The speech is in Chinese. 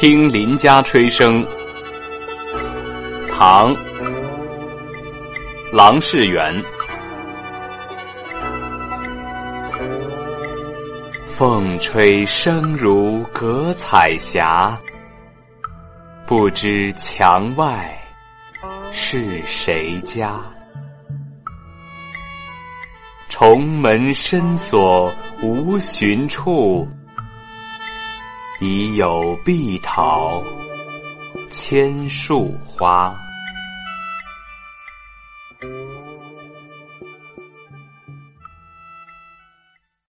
听邻家吹笙，唐·郎世元。风吹声如隔彩霞，不知墙外是谁家。重门深锁无寻处。已有碧桃千树花。